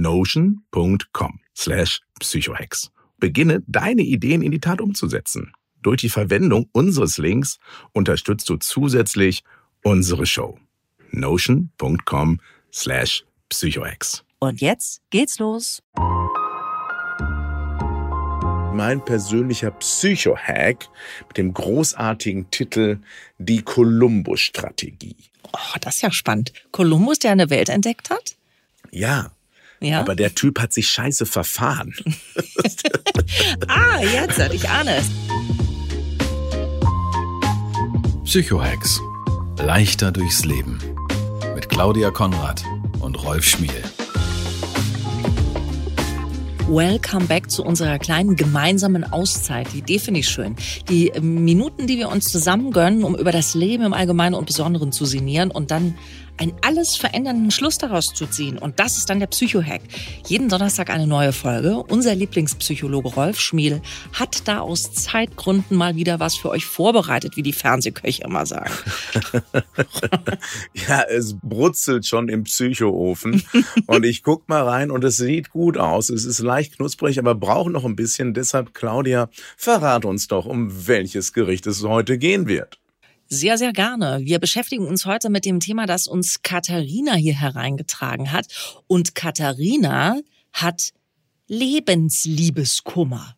notion.com slash psychohex. Beginne deine Ideen in die Tat umzusetzen. Durch die Verwendung unseres Links unterstützt du zusätzlich unsere Show. notion.com slash psychohex. Und jetzt geht's los. Mein persönlicher Psychohack mit dem großartigen Titel Die Kolumbus-Strategie. Oh, das ist ja spannend. Kolumbus, der eine Welt entdeckt hat? Ja, ja? Aber der Typ hat sich scheiße verfahren. ah, jetzt, ich ahne es. Psychohex. Leichter durchs Leben. Mit Claudia Konrad und Rolf Schmiel. Welcome back zu unserer kleinen gemeinsamen Auszeit. Die Idee finde ich schön. Die Minuten, die wir uns zusammen gönnen, um über das Leben im Allgemeinen und Besonderen zu sinnieren und dann einen alles verändernden Schluss daraus zu ziehen. Und das ist dann der Psychohack. Jeden Donnerstag eine neue Folge. Unser Lieblingspsychologe Rolf Schmiel hat da aus Zeitgründen mal wieder was für euch vorbereitet, wie die Fernsehköche immer sagen. ja, es brutzelt schon im Psychoofen. und ich guck mal rein und es sieht gut aus. Es ist leicht knusprig, aber braucht noch ein bisschen. Deshalb, Claudia, verrat uns doch, um welches Gericht es heute gehen wird. Sehr, sehr gerne. Wir beschäftigen uns heute mit dem Thema, das uns Katharina hier hereingetragen hat. Und Katharina hat Lebensliebeskummer.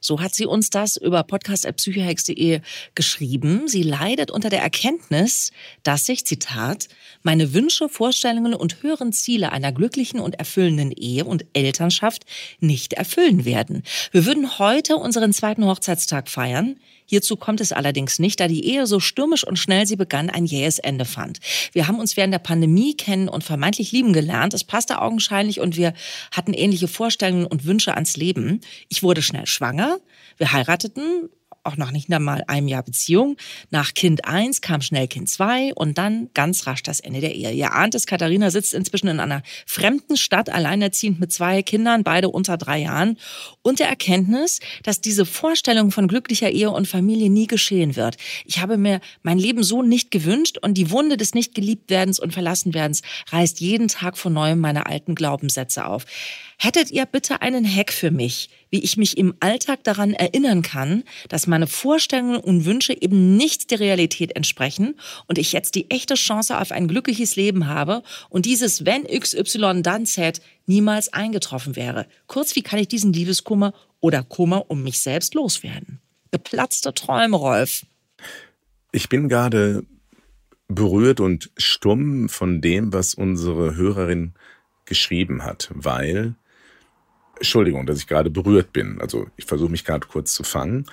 So hat sie uns das über podcast.psychohex.de geschrieben. Sie leidet unter der Erkenntnis, dass sich, Zitat, meine Wünsche, Vorstellungen und höheren Ziele einer glücklichen und erfüllenden Ehe und Elternschaft nicht erfüllen werden. Wir würden heute unseren zweiten Hochzeitstag feiern. Hierzu kommt es allerdings nicht, da die Ehe so stürmisch und schnell sie begann, ein jähes Ende fand. Wir haben uns während der Pandemie kennen und vermeintlich lieben gelernt. Es passte augenscheinlich und wir hatten ähnliche Vorstellungen und Wünsche ans Leben. Ich wurde schnell schwanger. Wir heirateten auch noch nicht einmal einem Jahr Beziehung. Nach Kind 1 kam schnell Kind 2 und dann ganz rasch das Ende der Ehe. Ihr ahnt es, Katharina sitzt inzwischen in einer fremden Stadt, alleinerziehend mit zwei Kindern, beide unter drei Jahren, und der Erkenntnis, dass diese Vorstellung von glücklicher Ehe und Familie nie geschehen wird. Ich habe mir mein Leben so nicht gewünscht und die Wunde des nicht geliebt werdens und verlassen werdens reißt jeden Tag von neuem meine alten Glaubenssätze auf. Hättet ihr bitte einen Hack für mich, wie ich mich im Alltag daran erinnern kann, dass meine Vorstellungen und Wünsche eben nicht der Realität entsprechen und ich jetzt die echte Chance auf ein glückliches Leben habe und dieses wenn XY dann Z niemals eingetroffen wäre. Kurz, wie kann ich diesen Liebeskummer oder Kummer um mich selbst loswerden? Geplatzte Träume, Rolf. Ich bin gerade berührt und stumm von dem, was unsere Hörerin geschrieben hat, weil Entschuldigung, dass ich gerade berührt bin. Also ich versuche mich gerade kurz zu fangen,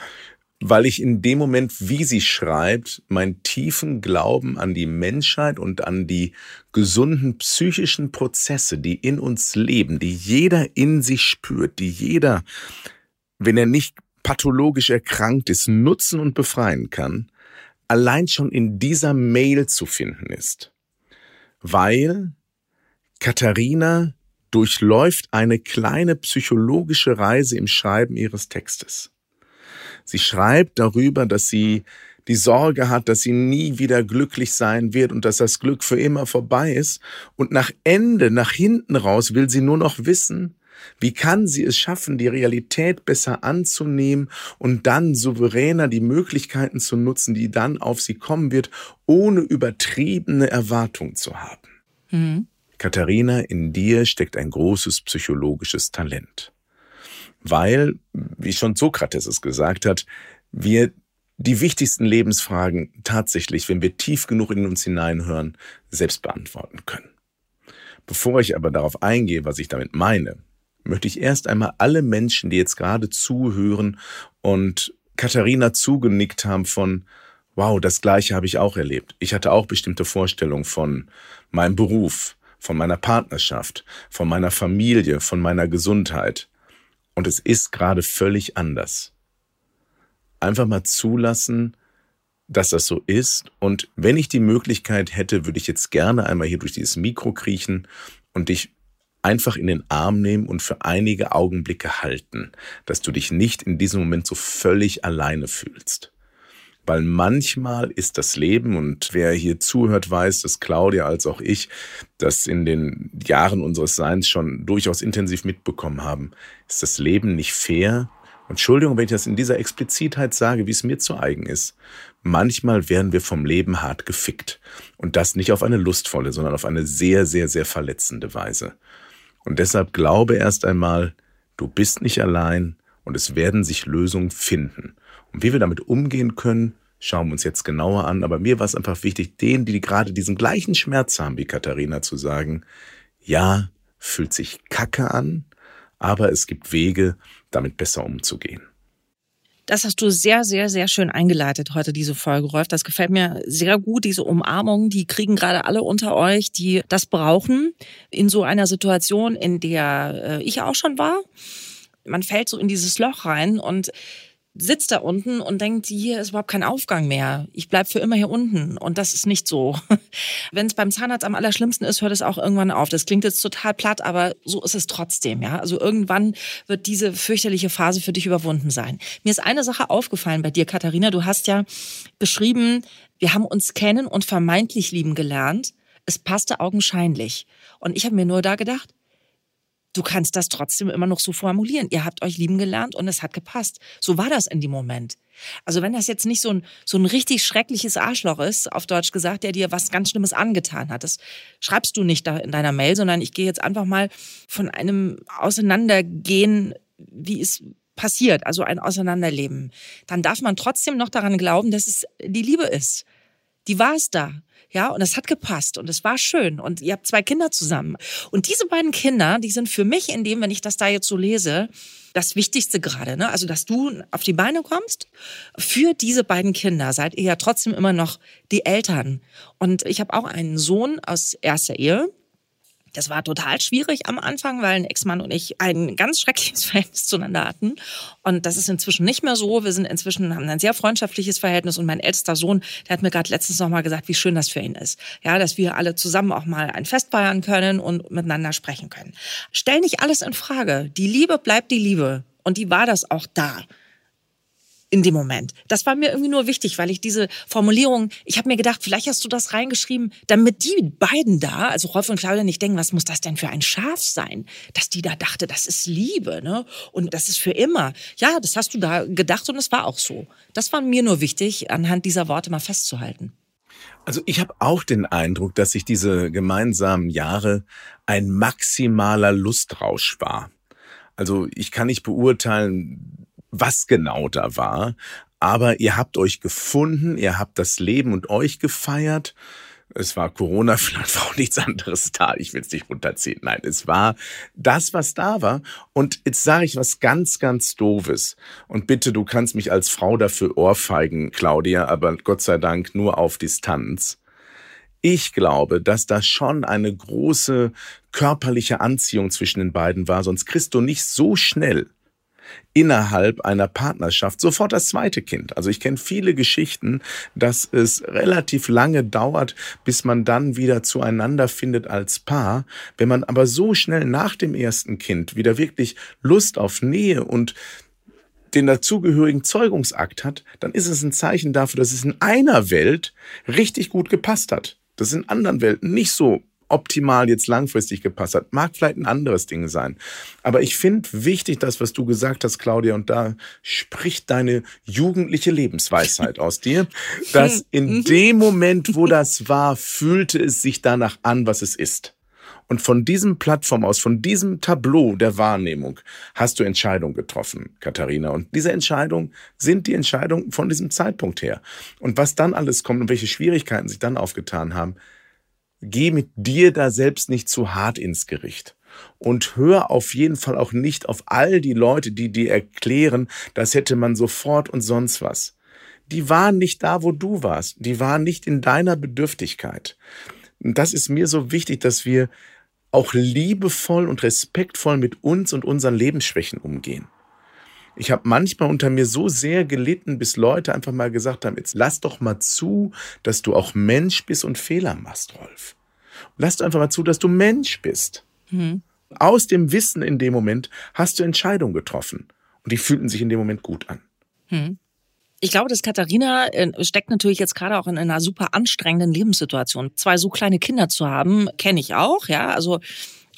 weil ich in dem Moment, wie sie schreibt, meinen tiefen Glauben an die Menschheit und an die gesunden psychischen Prozesse, die in uns leben, die jeder in sich spürt, die jeder, wenn er nicht pathologisch erkrankt ist, nutzen und befreien kann, allein schon in dieser Mail zu finden ist. weil Katharina durchläuft eine kleine psychologische Reise im Schreiben ihres Textes. Sie schreibt darüber, dass sie die Sorge hat, dass sie nie wieder glücklich sein wird und dass das Glück für immer vorbei ist. Und nach Ende, nach hinten raus will sie nur noch wissen, wie kann sie es schaffen, die Realität besser anzunehmen und dann souveräner die Möglichkeiten zu nutzen, die dann auf sie kommen wird, ohne übertriebene Erwartungen zu haben? Mhm. Katharina, in dir steckt ein großes psychologisches Talent. Weil, wie schon Sokrates es gesagt hat, wir die wichtigsten Lebensfragen tatsächlich, wenn wir tief genug in uns hineinhören, selbst beantworten können. Bevor ich aber darauf eingehe, was ich damit meine, möchte ich erst einmal alle Menschen, die jetzt gerade zuhören und Katharina zugenickt haben von, wow, das gleiche habe ich auch erlebt. Ich hatte auch bestimmte Vorstellungen von meinem Beruf, von meiner Partnerschaft, von meiner Familie, von meiner Gesundheit. Und es ist gerade völlig anders. Einfach mal zulassen, dass das so ist. Und wenn ich die Möglichkeit hätte, würde ich jetzt gerne einmal hier durch dieses Mikro kriechen und dich einfach in den Arm nehmen und für einige Augenblicke halten, dass du dich nicht in diesem Moment so völlig alleine fühlst. Weil manchmal ist das Leben, und wer hier zuhört, weiß, dass Claudia als auch ich das in den Jahren unseres Seins schon durchaus intensiv mitbekommen haben, ist das Leben nicht fair. Und Entschuldigung, wenn ich das in dieser Explizitheit sage, wie es mir zu eigen ist. Manchmal werden wir vom Leben hart gefickt. Und das nicht auf eine lustvolle, sondern auf eine sehr, sehr, sehr verletzende Weise. Und deshalb glaube erst einmal, du bist nicht allein und es werden sich Lösungen finden. Und wie wir damit umgehen können, schauen wir uns jetzt genauer an. Aber mir war es einfach wichtig, denen, die gerade diesen gleichen Schmerz haben wie Katharina, zu sagen, ja, fühlt sich kacke an, aber es gibt Wege, damit besser umzugehen. Das hast du sehr, sehr, sehr schön eingeleitet heute, diese Folge, Rolf. Das gefällt mir sehr gut, diese Umarmung. Die kriegen gerade alle unter euch, die das brauchen. In so einer Situation, in der äh, ich auch schon war. Man fällt so in dieses Loch rein und sitzt da unten und denkt, hier ist überhaupt kein Aufgang mehr. Ich bleib für immer hier unten. Und das ist nicht so. Wenn es beim Zahnarzt am allerschlimmsten ist, hört es auch irgendwann auf. Das klingt jetzt total platt, aber so ist es trotzdem, ja. Also irgendwann wird diese fürchterliche Phase für dich überwunden sein. Mir ist eine Sache aufgefallen bei dir, Katharina. Du hast ja beschrieben, wir haben uns kennen und vermeintlich lieben gelernt. Es passte augenscheinlich. Und ich habe mir nur da gedacht, du kannst das trotzdem immer noch so formulieren. Ihr habt euch lieben gelernt und es hat gepasst. So war das in dem Moment. Also wenn das jetzt nicht so ein, so ein richtig schreckliches Arschloch ist, auf Deutsch gesagt, der dir was ganz Schlimmes angetan hat, das schreibst du nicht da in deiner Mail, sondern ich gehe jetzt einfach mal von einem Auseinandergehen, wie es passiert, also ein Auseinanderleben. Dann darf man trotzdem noch daran glauben, dass es die Liebe ist. Die war es da. Ja, und es hat gepasst und es war schön und ihr habt zwei Kinder zusammen. Und diese beiden Kinder, die sind für mich in dem, wenn ich das da jetzt so lese, das Wichtigste gerade, ne? Also, dass du auf die Beine kommst. Für diese beiden Kinder seid ihr ja trotzdem immer noch die Eltern. Und ich habe auch einen Sohn aus erster Ehe. Das war total schwierig am Anfang, weil ein Ex-Mann und ich ein ganz schreckliches Verhältnis zueinander hatten. Und das ist inzwischen nicht mehr so. Wir sind inzwischen, haben ein sehr freundschaftliches Verhältnis. Und mein ältester Sohn, der hat mir gerade letztens noch mal gesagt, wie schön das für ihn ist. Ja, dass wir alle zusammen auch mal ein Fest feiern können und miteinander sprechen können. Stell nicht alles in Frage. Die Liebe bleibt die Liebe. Und die war das auch da in dem Moment. Das war mir irgendwie nur wichtig, weil ich diese Formulierung, ich habe mir gedacht, vielleicht hast du das reingeschrieben, damit die beiden da, also Rolf und Claudia nicht denken, was muss das denn für ein Schaf sein, dass die da dachte, das ist Liebe, ne? Und das ist für immer. Ja, das hast du da gedacht und es war auch so. Das war mir nur wichtig, anhand dieser Worte mal festzuhalten. Also ich habe auch den Eindruck, dass sich diese gemeinsamen Jahre ein maximaler Lustrausch war. Also ich kann nicht beurteilen, was genau da war. Aber ihr habt euch gefunden, ihr habt das Leben und euch gefeiert. Es war Corona, vielleicht war auch nichts anderes da. Ich will es nicht runterziehen. Nein, es war das, was da war. Und jetzt sage ich was ganz, ganz Doofes. Und bitte, du kannst mich als Frau dafür ohrfeigen, Claudia, aber Gott sei Dank nur auf Distanz. Ich glaube, dass da schon eine große körperliche Anziehung zwischen den beiden war, sonst kriegst du nicht so schnell innerhalb einer Partnerschaft sofort das zweite Kind. Also ich kenne viele Geschichten, dass es relativ lange dauert, bis man dann wieder zueinander findet als Paar. Wenn man aber so schnell nach dem ersten Kind wieder wirklich Lust auf Nähe und den dazugehörigen Zeugungsakt hat, dann ist es ein Zeichen dafür, dass es in einer Welt richtig gut gepasst hat. Das in anderen Welten nicht so optimal jetzt langfristig gepasst hat. Mag vielleicht ein anderes Ding sein. Aber ich finde wichtig, das, was du gesagt hast, Claudia, und da spricht deine jugendliche Lebensweisheit aus dir, dass in mhm. dem Moment, wo das war, fühlte es sich danach an, was es ist. Und von diesem Plattform aus, von diesem Tableau der Wahrnehmung hast du Entscheidungen getroffen, Katharina. Und diese Entscheidungen sind die Entscheidungen von diesem Zeitpunkt her. Und was dann alles kommt und welche Schwierigkeiten sich dann aufgetan haben, geh mit dir da selbst nicht zu hart ins Gericht. Und hör auf jeden Fall auch nicht auf all die Leute, die dir erklären, das hätte man sofort und sonst was. Die waren nicht da, wo du warst. Die waren nicht in deiner Bedürftigkeit. Und das ist mir so wichtig, dass wir auch liebevoll und respektvoll mit uns und unseren Lebensschwächen umgehen. Ich habe manchmal unter mir so sehr gelitten, bis Leute einfach mal gesagt haben, jetzt lass doch mal zu, dass du auch Mensch bist und Fehler machst, Rolf. Lass doch einfach mal zu, dass du Mensch bist. Mhm. Aus dem Wissen in dem Moment hast du Entscheidungen getroffen. Und die fühlten sich in dem Moment gut an. Mhm. Ich glaube, dass Katharina äh, steckt natürlich jetzt gerade auch in einer super anstrengenden Lebenssituation. Zwei so kleine Kinder zu haben, kenne ich auch, ja. Also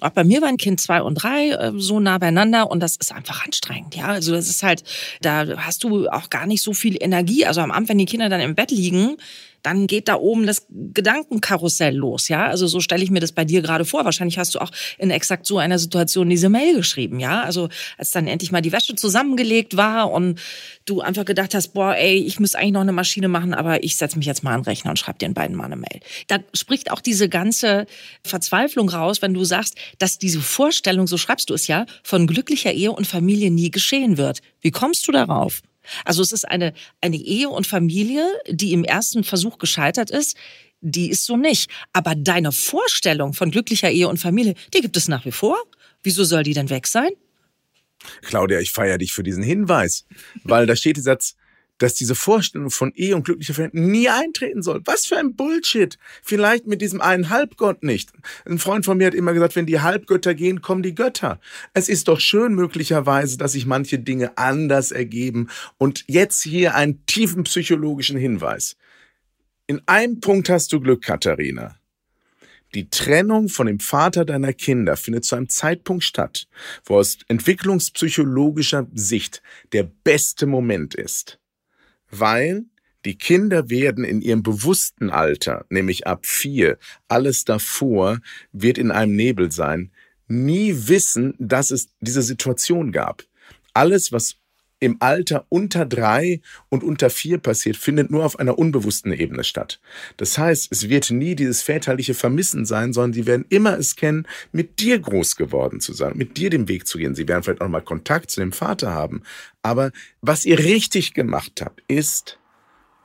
auch bei mir waren Kind zwei und drei äh, so nah beieinander und das ist einfach anstrengend, ja. Also das ist halt, da hast du auch gar nicht so viel Energie. Also am Abend, wenn die Kinder dann im Bett liegen, dann geht da oben das Gedankenkarussell los, ja. Also so stelle ich mir das bei dir gerade vor. Wahrscheinlich hast du auch in exakt so einer Situation diese Mail geschrieben, ja. Also als dann endlich mal die Wäsche zusammengelegt war und du einfach gedacht hast, boah, ey, ich müsste eigentlich noch eine Maschine machen, aber ich setze mich jetzt mal an den Rechner und schreibe den beiden mal eine Mail. Da spricht auch diese ganze Verzweiflung raus, wenn du sagst, dass diese Vorstellung, so schreibst du es ja, von glücklicher Ehe und Familie nie geschehen wird. Wie kommst du darauf? Also es ist eine, eine Ehe und Familie, die im ersten Versuch gescheitert ist. Die ist so nicht. Aber deine Vorstellung von glücklicher Ehe und Familie, die gibt es nach wie vor. Wieso soll die denn weg sein? Claudia, ich feiere dich für diesen Hinweis, weil da steht der Satz, dass diese Vorstellung von Ehe und glücklicher Verhältnis nie eintreten soll. Was für ein Bullshit. Vielleicht mit diesem einen Halbgott nicht. Ein Freund von mir hat immer gesagt, wenn die Halbgötter gehen, kommen die Götter. Es ist doch schön möglicherweise, dass sich manche Dinge anders ergeben. Und jetzt hier einen tiefen psychologischen Hinweis. In einem Punkt hast du Glück, Katharina. Die Trennung von dem Vater deiner Kinder findet zu einem Zeitpunkt statt, wo aus entwicklungspsychologischer Sicht der beste Moment ist weil die Kinder werden in ihrem bewussten Alter, nämlich ab vier, alles davor wird in einem Nebel sein, nie wissen, dass es diese Situation gab. Alles, was im Alter unter drei und unter vier passiert, findet nur auf einer unbewussten Ebene statt. Das heißt, es wird nie dieses väterliche Vermissen sein, sondern sie werden immer es kennen, mit dir groß geworden zu sein, mit dir den Weg zu gehen. Sie werden vielleicht auch mal Kontakt zu dem Vater haben. Aber was ihr richtig gemacht habt, ist,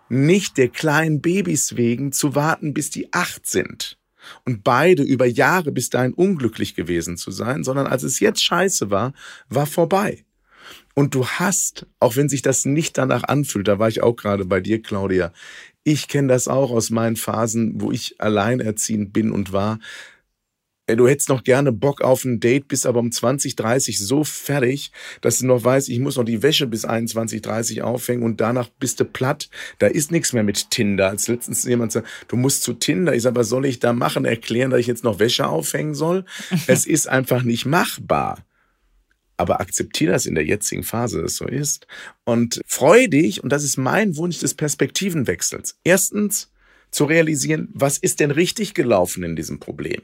nicht der kleinen Babys wegen zu warten, bis die acht sind und beide über Jahre bis dahin unglücklich gewesen zu sein, sondern als es jetzt scheiße war, war vorbei. Und du hast, auch wenn sich das nicht danach anfühlt, da war ich auch gerade bei dir, Claudia, ich kenne das auch aus meinen Phasen, wo ich alleinerziehend bin und war. Du hättest noch gerne Bock auf ein Date, bist aber um 20, 30 so fertig, dass du noch weißt, ich muss noch die Wäsche bis 21, 30 aufhängen und danach bist du platt. Da ist nichts mehr mit Tinder. Als letztens jemand sagt, du musst zu Tinder. Ich sage, was soll ich da machen? Erklären, dass ich jetzt noch Wäsche aufhängen soll? es ist einfach nicht machbar aber akzeptiere das in der jetzigen Phase, dass es so ist. Und freu dich, und das ist mein Wunsch des Perspektivenwechsels. Erstens zu realisieren, was ist denn richtig gelaufen in diesem Problem?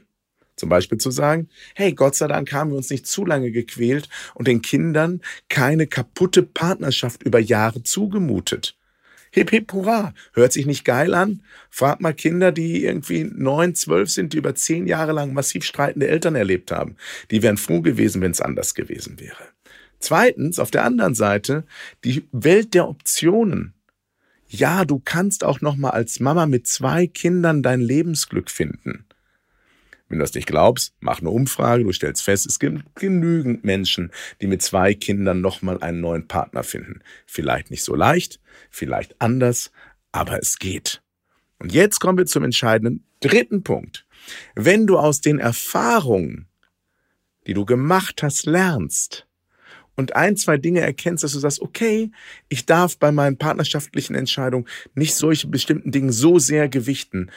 Zum Beispiel zu sagen, hey, Gott sei Dank haben wir uns nicht zu lange gequält und den Kindern keine kaputte Partnerschaft über Jahre zugemutet. Hip hip hurra. Hört sich nicht geil an? Fragt mal Kinder, die irgendwie neun, zwölf sind, die über zehn Jahre lang massiv streitende Eltern erlebt haben. Die wären froh gewesen, wenn es anders gewesen wäre. Zweitens, auf der anderen Seite, die Welt der Optionen. Ja, du kannst auch noch mal als Mama mit zwei Kindern dein Lebensglück finden. Wenn du das nicht glaubst, mach eine Umfrage, du stellst fest, es gibt genügend Menschen, die mit zwei Kindern nochmal einen neuen Partner finden. Vielleicht nicht so leicht, vielleicht anders, aber es geht. Und jetzt kommen wir zum entscheidenden dritten Punkt. Wenn du aus den Erfahrungen, die du gemacht hast, lernst, und ein, zwei Dinge erkennst, dass du sagst, okay, ich darf bei meinen partnerschaftlichen Entscheidungen nicht solche bestimmten Dinge so sehr gewichten,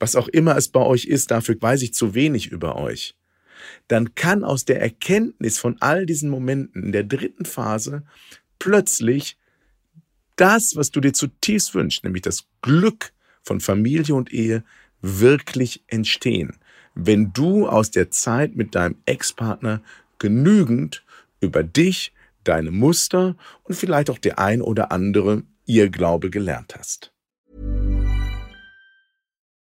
was auch immer es bei euch ist, dafür weiß ich zu wenig über euch, dann kann aus der Erkenntnis von all diesen Momenten in der dritten Phase plötzlich das, was du dir zutiefst wünschst, nämlich das Glück von Familie und Ehe, wirklich entstehen, wenn du aus der Zeit mit deinem Ex-Partner genügend über dich, deine Muster und vielleicht auch der ein oder andere Irrglaube gelernt hast.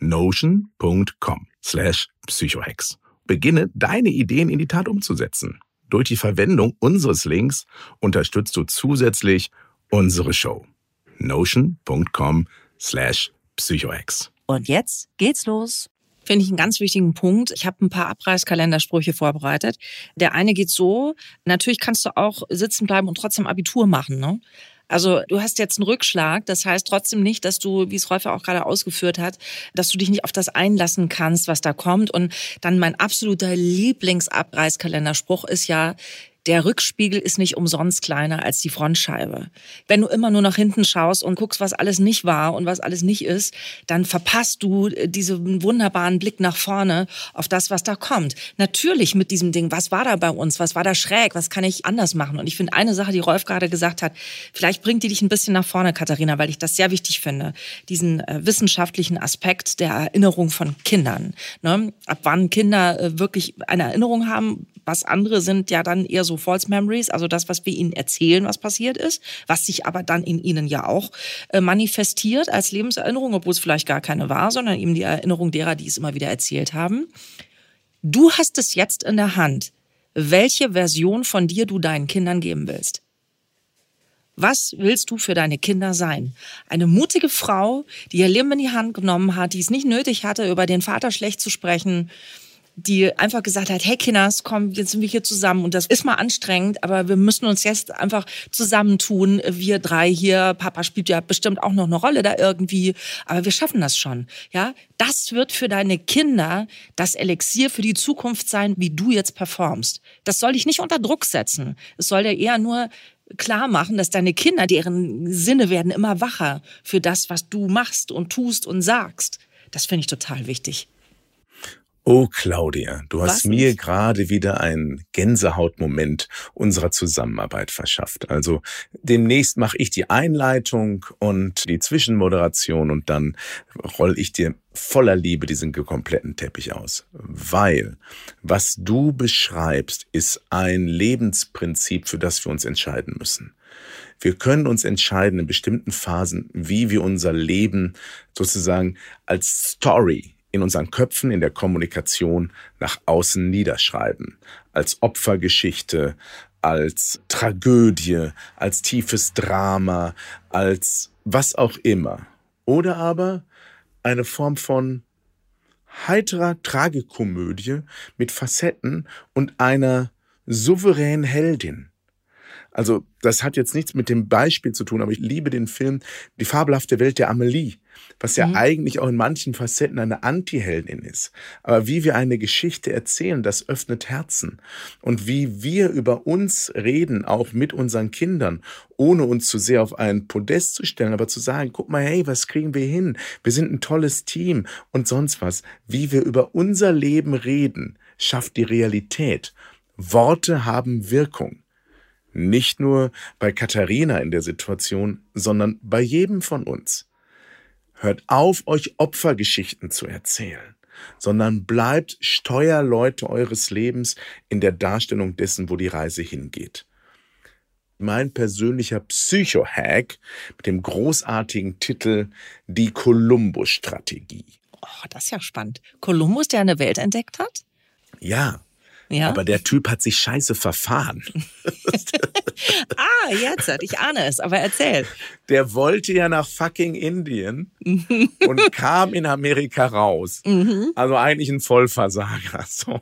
notion.com slash psychohex. Beginne deine Ideen in die Tat umzusetzen. Durch die Verwendung unseres Links unterstützt du zusätzlich unsere Show. notion.com slash psychohex. Und jetzt geht's los. Finde ich einen ganz wichtigen Punkt. Ich habe ein paar Abreißkalendersprüche vorbereitet. Der eine geht so, natürlich kannst du auch sitzen bleiben und trotzdem Abitur machen. Ne? Also du hast jetzt einen Rückschlag, das heißt trotzdem nicht, dass du, wie es Rolf auch gerade ausgeführt hat, dass du dich nicht auf das einlassen kannst, was da kommt. Und dann mein absoluter Lieblingsabreißkalenderspruch ist ja, der Rückspiegel ist nicht umsonst kleiner als die Frontscheibe. Wenn du immer nur nach hinten schaust und guckst, was alles nicht war und was alles nicht ist, dann verpasst du äh, diesen wunderbaren Blick nach vorne auf das, was da kommt. Natürlich mit diesem Ding, was war da bei uns, was war da schräg, was kann ich anders machen? Und ich finde eine Sache, die Rolf gerade gesagt hat, vielleicht bringt die dich ein bisschen nach vorne, Katharina, weil ich das sehr wichtig finde, diesen äh, wissenschaftlichen Aspekt der Erinnerung von Kindern. Ne? Ab wann Kinder äh, wirklich eine Erinnerung haben, was andere sind ja dann eher so False Memories, also das, was wir ihnen erzählen, was passiert ist, was sich aber dann in ihnen ja auch äh, manifestiert als Lebenserinnerung, obwohl es vielleicht gar keine war, sondern eben die Erinnerung derer, die es immer wieder erzählt haben. Du hast es jetzt in der Hand, welche Version von dir du deinen Kindern geben willst. Was willst du für deine Kinder sein? Eine mutige Frau, die ihr Leben in die Hand genommen hat, die es nicht nötig hatte, über den Vater schlecht zu sprechen, die einfach gesagt hat, hey Kinders, komm, jetzt sind wir hier zusammen und das ist mal anstrengend, aber wir müssen uns jetzt einfach zusammentun, wir drei hier, Papa spielt ja bestimmt auch noch eine Rolle da irgendwie, aber wir schaffen das schon, ja? Das wird für deine Kinder das Elixier für die Zukunft sein, wie du jetzt performst. Das soll dich nicht unter Druck setzen. Es soll dir eher nur klar machen, dass deine Kinder, deren Sinne werden immer wacher für das, was du machst und tust und sagst. Das finde ich total wichtig. Oh, Claudia, du hast Was mir gerade wieder einen Gänsehautmoment unserer Zusammenarbeit verschafft. Also demnächst mache ich die Einleitung und die Zwischenmoderation und dann roll ich dir voller Liebe diesen kompletten Teppich aus. Weil was du beschreibst, ist ein Lebensprinzip, für das wir uns entscheiden müssen. Wir können uns entscheiden in bestimmten Phasen, wie wir unser Leben sozusagen als Story in unseren Köpfen, in der Kommunikation nach außen niederschreiben. Als Opfergeschichte, als Tragödie, als tiefes Drama, als was auch immer. Oder aber eine Form von heiterer Tragikomödie mit Facetten und einer souveränen Heldin. Also das hat jetzt nichts mit dem Beispiel zu tun, aber ich liebe den Film Die fabelhafte Welt der Amelie, was ja mhm. eigentlich auch in manchen Facetten eine Anti-Heldin ist. Aber wie wir eine Geschichte erzählen, das öffnet Herzen. Und wie wir über uns reden, auch mit unseren Kindern, ohne uns zu sehr auf ein Podest zu stellen, aber zu sagen, guck mal, hey, was kriegen wir hin? Wir sind ein tolles Team und sonst was. Wie wir über unser Leben reden, schafft die Realität. Worte haben Wirkung. Nicht nur bei Katharina in der Situation, sondern bei jedem von uns. Hört auf, euch Opfergeschichten zu erzählen, sondern bleibt Steuerleute eures Lebens in der Darstellung dessen, wo die Reise hingeht. Mein persönlicher Psycho-Hack mit dem großartigen Titel Die Kolumbus-Strategie. Oh, das ist ja spannend. Kolumbus, der eine Welt entdeckt hat? Ja, ja? Aber der Typ hat sich scheiße verfahren. ah, jetzt, ich ahne es, aber erzähl. Der wollte ja nach fucking Indien und kam in Amerika raus. Mhm. Also eigentlich ein Vollversager. So.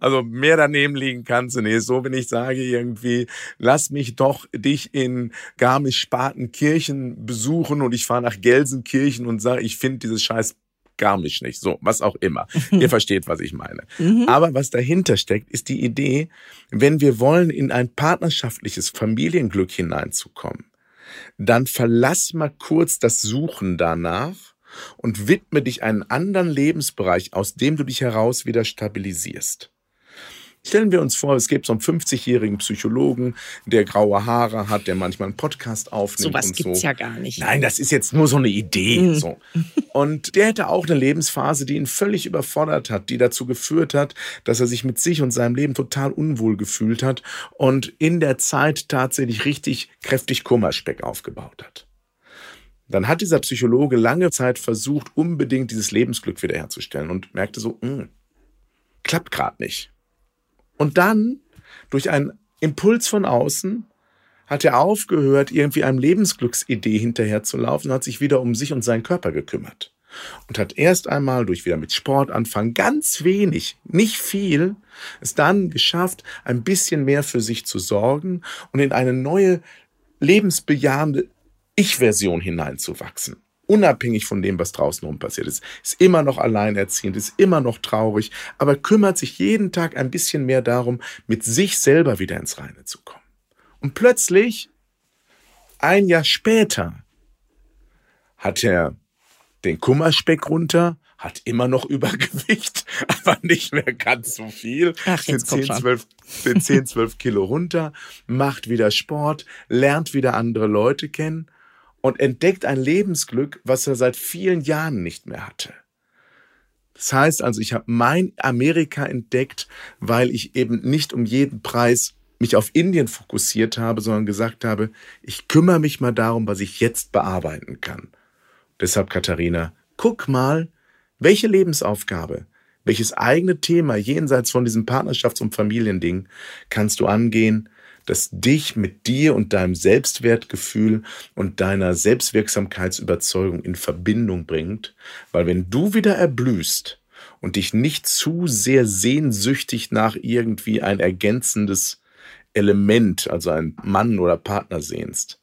Also mehr daneben liegen kannst du nicht. So, wenn ich sage irgendwie, lass mich doch dich in Garmisch-Partenkirchen besuchen und ich fahre nach Gelsenkirchen und sage, ich finde dieses scheiß Garmisch nicht. So, was auch immer. Ihr versteht, was ich meine. Mhm. Aber was dahinter steckt, ist die Idee, wenn wir wollen, in ein partnerschaftliches Familienglück hineinzukommen, dann verlass mal kurz das Suchen danach und widme dich einen anderen Lebensbereich, aus dem du dich heraus wieder stabilisierst. Stellen wir uns vor, es gibt so einen 50-jährigen Psychologen, der graue Haare hat, der manchmal einen Podcast aufnimmt. Sowas und gibt's so. ja gar nicht. Nein, das ist jetzt nur so eine Idee. Mhm. So. Und der hätte auch eine Lebensphase, die ihn völlig überfordert hat, die dazu geführt hat, dass er sich mit sich und seinem Leben total unwohl gefühlt hat und in der Zeit tatsächlich richtig kräftig Kummerspeck aufgebaut hat. Dann hat dieser Psychologe lange Zeit versucht, unbedingt dieses Lebensglück wiederherzustellen und merkte so, mh, hm, klappt gerade nicht. Und dann, durch einen Impuls von außen, hat er aufgehört, irgendwie einem Lebensglücksidee hinterherzulaufen und hat sich wieder um sich und seinen Körper gekümmert. Und hat erst einmal durch wieder mit Sport anfangen, ganz wenig, nicht viel, es dann geschafft, ein bisschen mehr für sich zu sorgen und in eine neue lebensbejahende Ich-Version hineinzuwachsen unabhängig von dem, was draußen rum passiert ist, ist immer noch alleinerziehend, ist immer noch traurig, aber kümmert sich jeden Tag ein bisschen mehr darum, mit sich selber wieder ins Reine zu kommen. Und plötzlich, ein Jahr später, hat er den Kummerspeck runter, hat immer noch Übergewicht, aber nicht mehr ganz so viel. Ach, jetzt 10, 12, 10, 12 Kilo runter, macht wieder Sport, lernt wieder andere Leute kennen und entdeckt ein Lebensglück, was er seit vielen Jahren nicht mehr hatte. Das heißt also, ich habe mein Amerika entdeckt, weil ich eben nicht um jeden Preis mich auf Indien fokussiert habe, sondern gesagt habe, ich kümmere mich mal darum, was ich jetzt bearbeiten kann. Deshalb, Katharina, guck mal, welche Lebensaufgabe, welches eigene Thema jenseits von diesem Partnerschafts- und Familiending kannst du angehen, das dich mit dir und deinem Selbstwertgefühl und deiner Selbstwirksamkeitsüberzeugung in Verbindung bringt, weil wenn du wieder erblühst und dich nicht zu sehr sehnsüchtig nach irgendwie ein ergänzendes Element, also ein Mann oder Partner sehnst,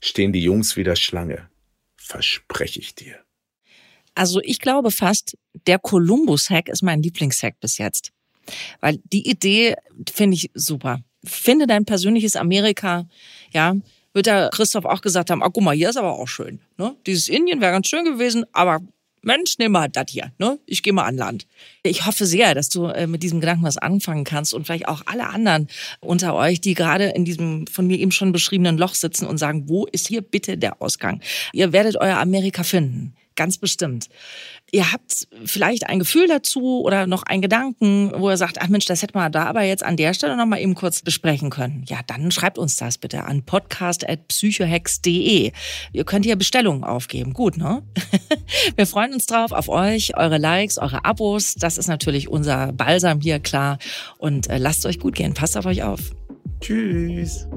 stehen die Jungs wieder Schlange. Verspreche ich dir. Also ich glaube fast, der Columbus-Hack ist mein Lieblingshack bis jetzt. Weil die Idee finde ich super finde dein persönliches Amerika, ja, wird der Christoph auch gesagt haben, ah, guck mal, hier ist aber auch schön. Ne? Dieses Indien wäre ganz schön gewesen, aber Mensch, nehmen wir halt das hier. Ne? Ich gehe mal an Land. Ich hoffe sehr, dass du äh, mit diesem Gedanken was anfangen kannst und vielleicht auch alle anderen unter euch, die gerade in diesem von mir eben schon beschriebenen Loch sitzen und sagen, wo ist hier bitte der Ausgang? Ihr werdet euer Amerika finden. Ganz bestimmt. Ihr habt vielleicht ein Gefühl dazu oder noch einen Gedanken, wo ihr sagt, ach Mensch, das hätte man da aber jetzt an der Stelle noch mal eben kurz besprechen können. Ja, dann schreibt uns das bitte an podcast.psychohex.de. Ihr könnt hier Bestellungen aufgeben. Gut, ne? Wir freuen uns drauf, auf euch, eure Likes, eure Abos. Das ist natürlich unser Balsam hier, klar. Und äh, lasst euch gut gehen. Passt auf euch auf. Tschüss.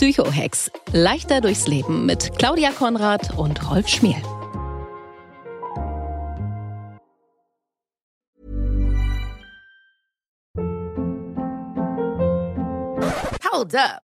Psychohex. Leichter durchs Leben mit Claudia Konrad und Rolf Schmiel. Hold up.